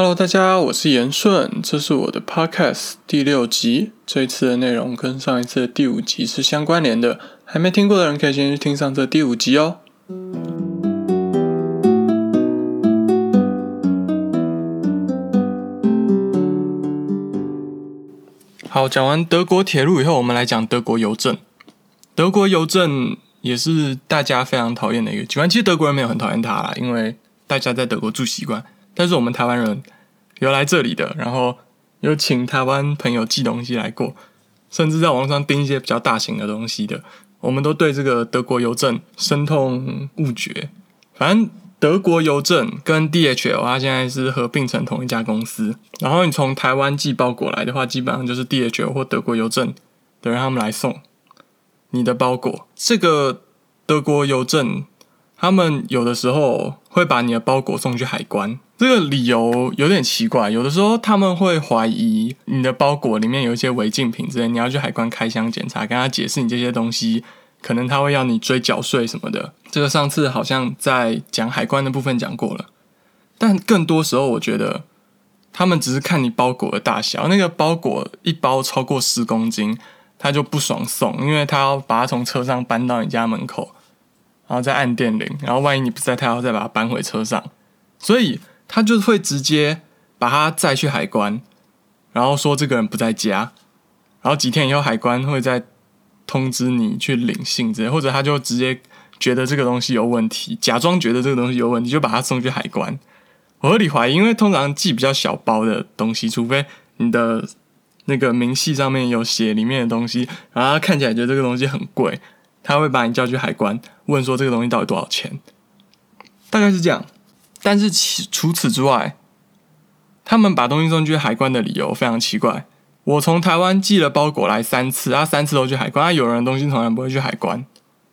Hello，大家，我是严顺，这是我的 Podcast 第六集。这一次的内容跟上一次的第五集是相关联的，还没听过的人可以先去听上这第五集哦。好，讲完德国铁路以后，我们来讲德国邮政。德国邮政也是大家非常讨厌的一个机关，其实德国人没有很讨厌它啦，因为大家在德国住习惯。但是我们台湾人有来这里的，然后有请台湾朋友寄东西来过，甚至在网上订一些比较大型的东西的，我们都对这个德国邮政深痛恶绝。反正德国邮政跟 DHL 它现在是合并成同一家公司，然后你从台湾寄包裹来的话，基本上就是 DHL 或德国邮政的人他们来送你的包裹。这个德国邮政他们有的时候会把你的包裹送去海关。这个理由有点奇怪，有的时候他们会怀疑你的包裹里面有一些违禁品之类，你要去海关开箱检查，跟他解释你这些东西，可能他会要你追缴税什么的。这个上次好像在讲海关的部分讲过了，但更多时候我觉得他们只是看你包裹的大小，那个包裹一包超过十公斤，他就不爽送，因为他要把它从车上搬到你家门口，然后再按电铃，然后万一你不在，他要再把它搬回车上，所以。他就会直接把他载去海关，然后说这个人不在家，然后几天以后海关会再通知你去领信之类，或者他就直接觉得这个东西有问题，假装觉得这个东西有问题，就把他送去海关。我合理怀疑，因为通常寄比较小包的东西，除非你的那个明细上面有写里面的东西，然后他看起来觉得这个东西很贵，他会把你叫去海关问说这个东西到底多少钱，大概是这样。但是其除此之外，他们把东西送去海关的理由非常奇怪。我从台湾寄了包裹来三次，啊，三次都去海关，啊，有人的东西从来不会去海关。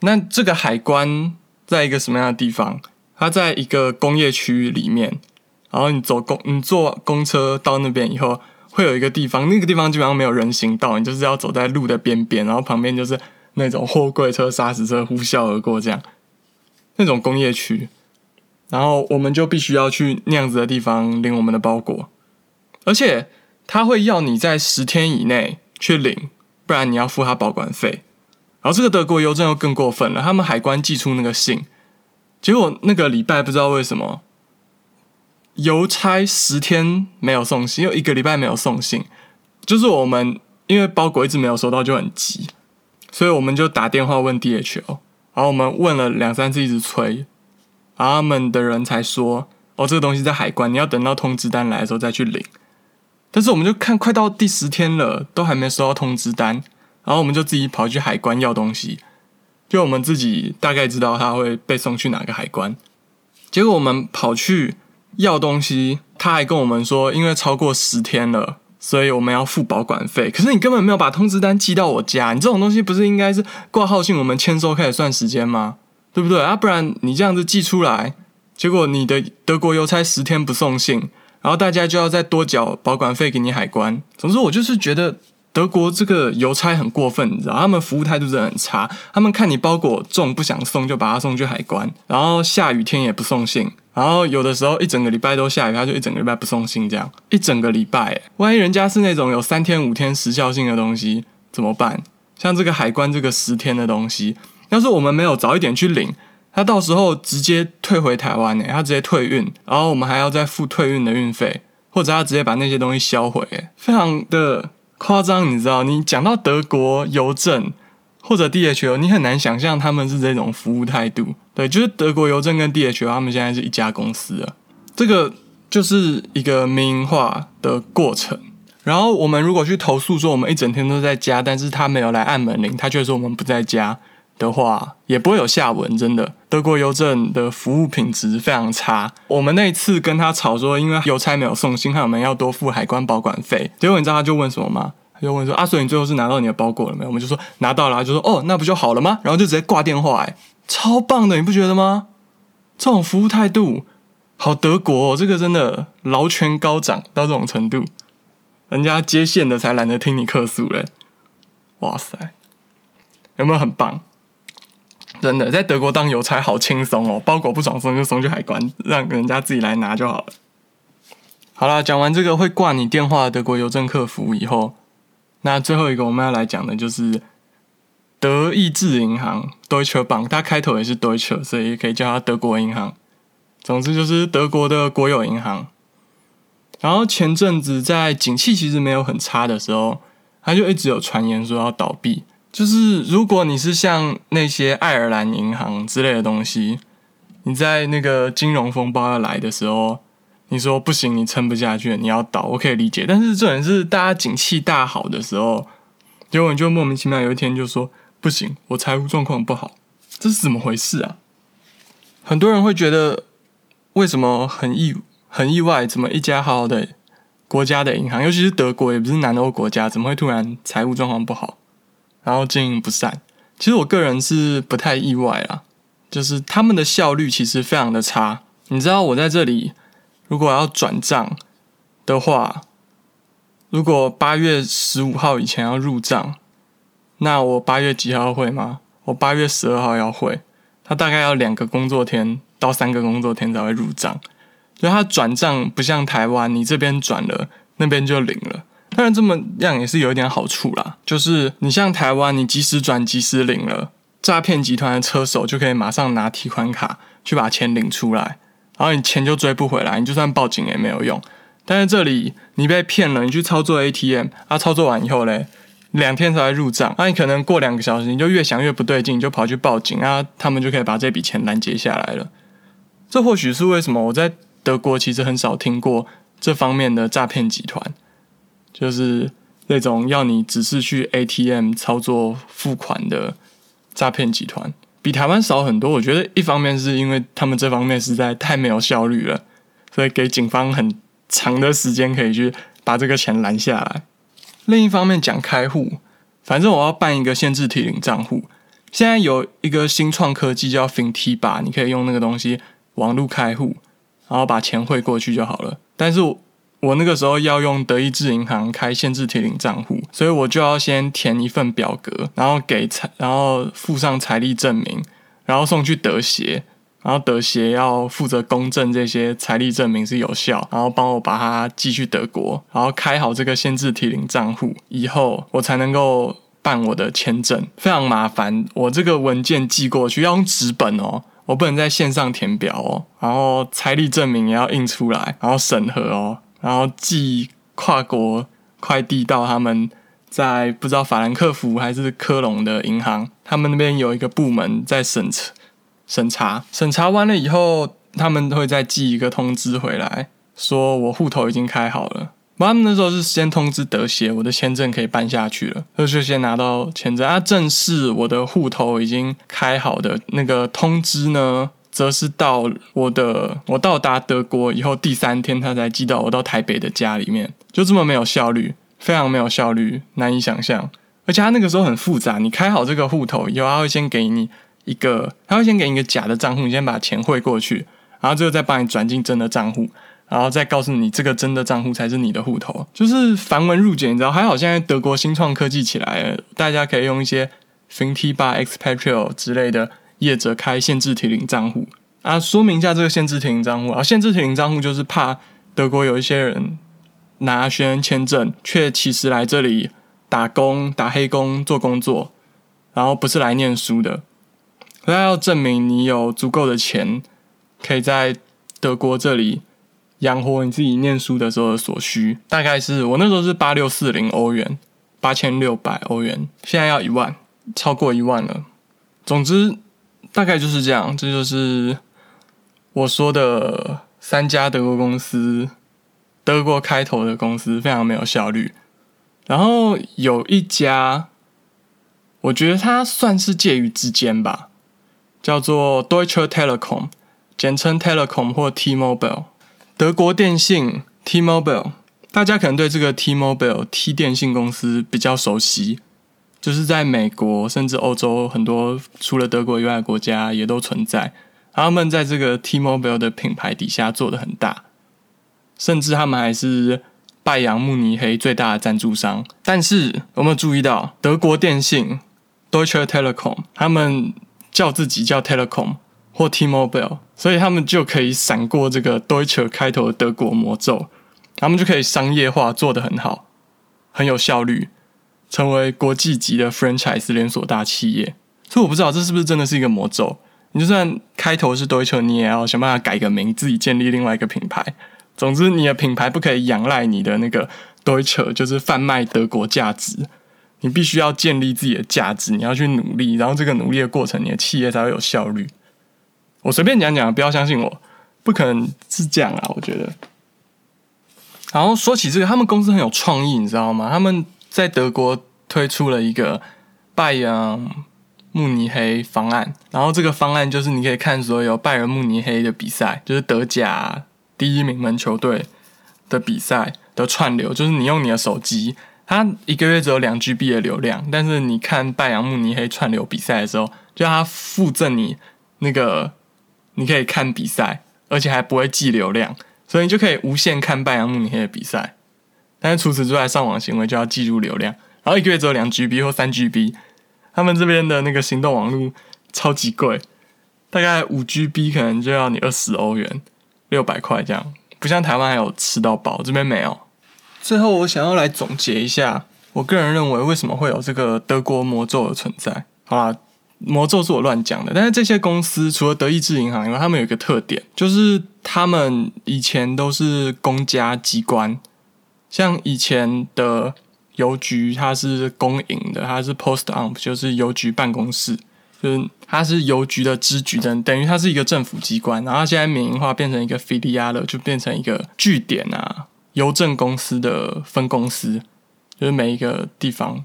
那这个海关在一个什么样的地方？它在一个工业区里面，然后你走公，你坐公车到那边以后，会有一个地方，那个地方基本上没有人行道，你就是要走在路的边边，然后旁边就是那种货柜车、砂石车呼啸而过，这样那种工业区。然后我们就必须要去那样子的地方领我们的包裹，而且他会要你在十天以内去领，不然你要付他保管费。然后这个德国邮政又更过分了，他们海关寄出那个信，结果那个礼拜不知道为什么邮差十天没有送信，又一个礼拜没有送信，就是我们因为包裹一直没有收到就很急，所以我们就打电话问 DHL，然后我们问了两三次一直催。他们的人才说：“哦，这个东西在海关，你要等到通知单来的时候再去领。”但是我们就看快到第十天了，都还没收到通知单，然后我们就自己跑去海关要东西。就我们自己大概知道他会被送去哪个海关。结果我们跑去要东西，他还跟我们说，因为超过十天了，所以我们要付保管费。可是你根本没有把通知单寄到我家，你这种东西不是应该是挂号信，我们签收开始算时间吗？对不对啊？不然你这样子寄出来，结果你的德国邮差十天不送信，然后大家就要再多缴保管费给你海关。总之，我就是觉得德国这个邮差很过分，你知道？他们服务态度真的很差。他们看你包裹重不想送，就把它送去海关。然后下雨天也不送信。然后有的时候一整个礼拜都下雨，他就一整个礼拜不送信。这样一整个礼拜，万一人家是那种有三天五天时效性的东西怎么办？像这个海关这个十天的东西。要是我们没有早一点去领，他到时候直接退回台湾呢？他直接退运，然后我们还要再付退运的运费，或者他直接把那些东西销毁，非常的夸张，你知道？你讲到德国邮政或者 DHL，你很难想象他们是这种服务态度。对，就是德国邮政跟 DHL，他们现在是一家公司了。这个就是一个民营化的过程。然后我们如果去投诉说我们一整天都在家，但是他没有来按门铃，他却说我们不在家。的话也不会有下文，真的。德国邮政的服务品质非常差。我们那一次跟他吵说，因为邮差没有送信，我们要多付海关保管费。结果你知道他就问什么吗？他就问说：“阿水，你最后是拿到你的包裹了没有？”我们就说拿到了，就说：“哦，那不就好了吗？”然后就直接挂电话，哎，超棒的，你不觉得吗？这种服务态度，好德国，哦，这个真的劳权高涨到这种程度，人家接线的才懒得听你客诉嘞。哇塞，有没有很棒？真的，在德国当邮差好轻松哦，包裹不爽送就送去海关，让人家自己来拿就好了。好啦，讲完这个会挂你电话的德国邮政客服以后，那最后一个我们要来讲的就是德意志银行 （Deutsche Bank），它开头也是 Deutsche，所以可以叫它德国银行。总之就是德国的国有银行。然后前阵子在景气其实没有很差的时候，它就一直有传言说要倒闭。就是如果你是像那些爱尔兰银行之类的东西，你在那个金融风暴要来的时候。你说不行，你撑不下去，你要倒，我可以理解。但是这人是大家景气大好的时候，结果你就莫名其妙有一天就说不行，我财务状况不好，这是怎么回事啊？很多人会觉得为什么很意很意外，怎么一家好好的国家的银行，尤其是德国，也不是南欧国家，怎么会突然财务状况不好，然后经营不善？其实我个人是不太意外啦，就是他们的效率其实非常的差。你知道我在这里。如果要转账的话，如果八月十五号以前要入账，那我八月几号会吗？我八月十二号要会，他大概要两个工作天到三个工作天才会入账。所以它转账不像台湾，你这边转了，那边就领了。当然这么样也是有一点好处啦，就是你像台湾，你及时转及时领了，诈骗集团的车手就可以马上拿提款卡去把钱领出来。然后你钱就追不回来，你就算报警也没有用。但是这里你被骗了，你去操作 ATM，啊，操作完以后嘞，两天才入账。那你可能过两个小时，你就越想越不对劲，你就跑去报警啊，他们就可以把这笔钱拦截下来了。这或许是为什么我在德国其实很少听过这方面的诈骗集团，就是那种要你只是去 ATM 操作付款的诈骗集团。比台湾少很多，我觉得一方面是因为他们这方面实在太没有效率了，所以给警方很长的时间可以去把这个钱拦下来。另一方面讲开户，反正我要办一个限制提领账户，现在有一个新创科技叫 FinT 吧，你可以用那个东西网络开户，然后把钱汇过去就好了。但是我那个时候要用德意志银行开限制提领账户，所以我就要先填一份表格，然后给财，然后附上财力证明，然后送去德协，然后德协要负责公证这些财力证明是有效，然后帮我把它寄去德国，然后开好这个限制提领账户以后，我才能够办我的签证，非常麻烦。我这个文件寄过去要用纸本哦，我不能在线上填表哦，然后财力证明也要印出来，然后审核哦。然后寄跨国快递到他们在不知道法兰克福还是科隆的银行，他们那边有一个部门在审查，审查审查完了以后，他们会再寄一个通知回来，说我户头已经开好了。他们那时候是先通知德协，我的签证可以办下去了，就先拿到签证。啊，正式我的户头已经开好的那个通知呢？则是到我的我到达德国以后第三天，他才寄到我到台北的家里面，就这么没有效率，非常没有效率，难以想象。而且他那个时候很复杂，你开好这个户头以后，他会先给你一个，他会先给你一个假的账户，你先把钱汇过去，然后最后再帮你转进真的账户，然后再告诉你这个真的账户才是你的户头，就是繁文缛节，你知道？还好现在德国新创科技起来了，大家可以用一些 FinT 八 Expatrio 之类的。业者开限制提领账户啊，说明一下这个限制提领账户啊。限制提领账户就是怕德国有一些人拿学生签证，却其实来这里打工、打黑工做工作，然后不是来念书的。那要证明你有足够的钱，可以在德国这里养活你自己念书的时候所需。大概是我那时候是八六四零欧元，八千六百欧元，现在要一万，超过一万了。总之。大概就是这样，这就是我说的三家德国公司，德国开头的公司非常没有效率。然后有一家，我觉得它算是介于之间吧，叫做 Deutsche Telekom，简称 Telekom 或 T-Mobile，德国电信 T-Mobile。大家可能对这个 T-Mobile T 电信公司比较熟悉。就是在美国，甚至欧洲很多除了德国以外的国家也都存在。他们在这个 T-Mobile 的品牌底下做的很大，甚至他们还是拜仁慕尼黑最大的赞助商。但是有没有注意到，德国电信 Deutsche Telekom 他们叫自己叫 Telekom 或 T-Mobile，所以他们就可以闪过这个 Deutsche 开头的德国魔咒。他们就可以商业化做得很好，很有效率，成为国际级的 franchise 连锁大企业。所以我不知道这是不是真的是一个魔咒。你就算开头是 Deutsche，你也要想办法改个名，自己建立另外一个品牌。总之，你的品牌不可以仰赖你的那个 Deutsche，就是贩卖德国价值。你必须要建立自己的价值，你要去努力，然后这个努力的过程，你的企业才会有效率。我随便讲讲，不要相信我，不可能是这样啊！我觉得。然后说起这个，他们公司很有创意，你知道吗？他们在德国推出了一个拜仁慕尼黑方案，然后这个方案就是你可以看所有拜仁慕尼黑的比赛，就是德甲第一名门球队的比赛的串流，就是你用你的手机。它一个月只有两 GB 的流量，但是你看拜仁慕尼黑串流比赛的时候，就它附赠你那个，你可以看比赛，而且还不会计流量，所以你就可以无限看拜仁慕尼黑的比赛。但是除此之外，上网行为就要计入流量，然后一个月只有两 GB 或三 GB。他们这边的那个行动网络超级贵，大概五 GB 可能就要你二十欧元，六百块这样，不像台湾还有吃到饱，这边没有。最后，我想要来总结一下，我个人认为为什么会有这个德国魔咒的存在。好啦，魔咒是我乱讲的，但是这些公司除了德意志银行以外，他们有一个特点，就是他们以前都是公家机关，像以前的邮局，它是公营的，它是 Post on，就是邮局办公室，就是它是邮局的支局等，等于它是一个政府机关，然后现在民营化变成一个 filial，就变成一个据点啊。邮政公司的分公司，就是每一个地方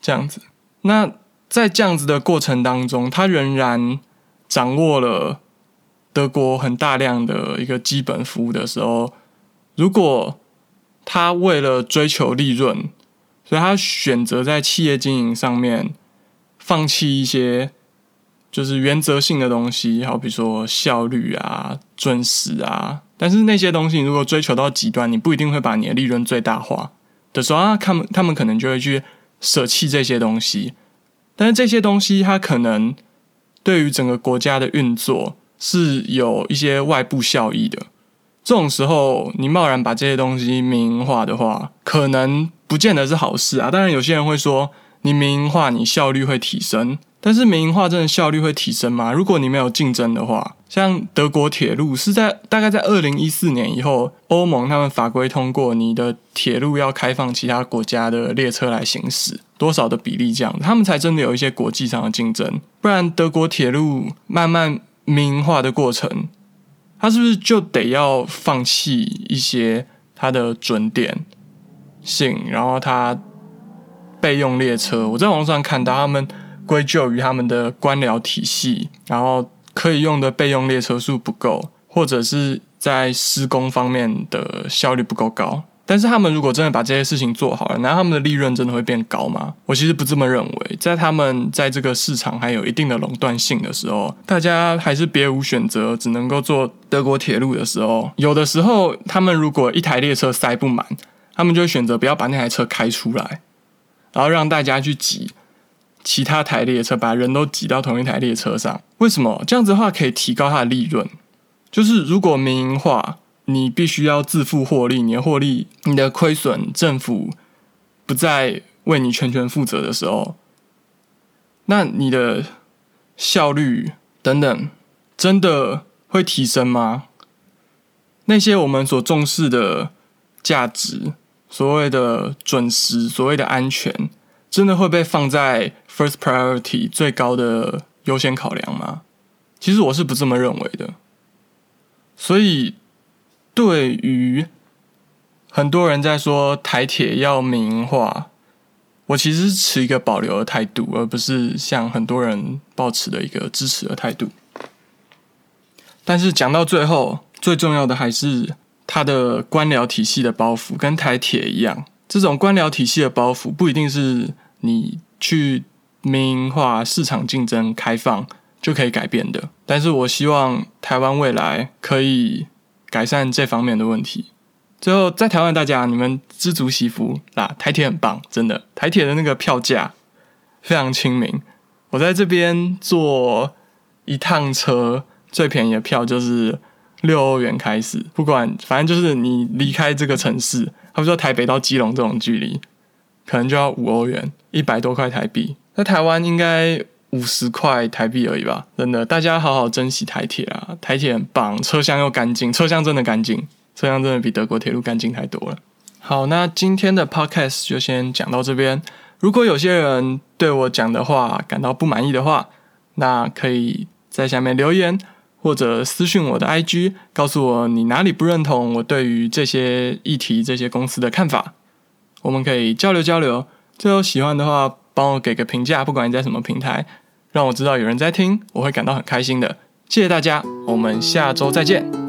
这样子。那在这样子的过程当中，他仍然掌握了德国很大量的一个基本服务的时候，如果他为了追求利润，所以他选择在企业经营上面放弃一些就是原则性的东西，好比说效率啊、准时啊。但是那些东西，如果追求到极端，你不一定会把你的利润最大化的时候啊，他们他们可能就会去舍弃这些东西。但是这些东西，它可能对于整个国家的运作是有一些外部效益的。这种时候，你贸然把这些东西民营化的话，可能不见得是好事啊。当然，有些人会说，你民营化，你效率会提升。但是民营化真的效率会提升吗？如果你没有竞争的话，像德国铁路是在大概在二零一四年以后，欧盟他们法规通过，你的铁路要开放其他国家的列车来行驶，多少的比例这样，他们才真的有一些国际上的竞争。不然德国铁路慢慢民营化的过程，他是不是就得要放弃一些他的准点性，然后他备用列车？我在网上看到他们。归咎于他们的官僚体系，然后可以用的备用列车数不够，或者是在施工方面的效率不够高。但是他们如果真的把这些事情做好了，那他们的利润真的会变高吗？我其实不这么认为。在他们在这个市场还有一定的垄断性的时候，大家还是别无选择，只能够坐德国铁路的时候，有的时候他们如果一台列车塞不满，他们就会选择不要把那台车开出来，然后让大家去挤。其他台列车把人都挤到同一台列车上，为什么这样子的话可以提高它的利润？就是如果民营化，你必须要自负获利，你的获利、你的亏损，政府不再为你全权负责的时候，那你的效率等等，真的会提升吗？那些我们所重视的价值，所谓的准时，所谓的安全。真的会被放在 first priority 最高的优先考量吗？其实我是不这么认为的。所以，对于很多人在说台铁要民营化，我其实是持一个保留的态度，而不是像很多人抱持的一个支持的态度。但是讲到最后，最重要的还是它的官僚体系的包袱，跟台铁一样，这种官僚体系的包袱不一定是。你去民营化、市场竞争、开放就可以改变的，但是我希望台湾未来可以改善这方面的问题。最后，在台湾大家你们知足惜福啦，台铁很棒，真的，台铁的那个票价非常亲民。我在这边坐一趟车，最便宜的票就是六欧元开始，不管反正就是你离开这个城市，他们说台北到基隆这种距离，可能就要五欧元，一百多块台币。在台湾应该五十块台币而已吧，真的，大家好好珍惜台铁啊，台铁很棒，车厢又干净，车厢真的干净，车厢真的比德国铁路干净太多了。好，那今天的 podcast 就先讲到这边。如果有些人对我讲的话感到不满意的话，那可以在下面留言或者私信我的 IG，告诉我你哪里不认同我对于这些议题、这些公司的看法，我们可以交流交流。最后喜欢的话，帮我给个评价，不管你在什么平台，让我知道有人在听，我会感到很开心的。谢谢大家，我们下周再见。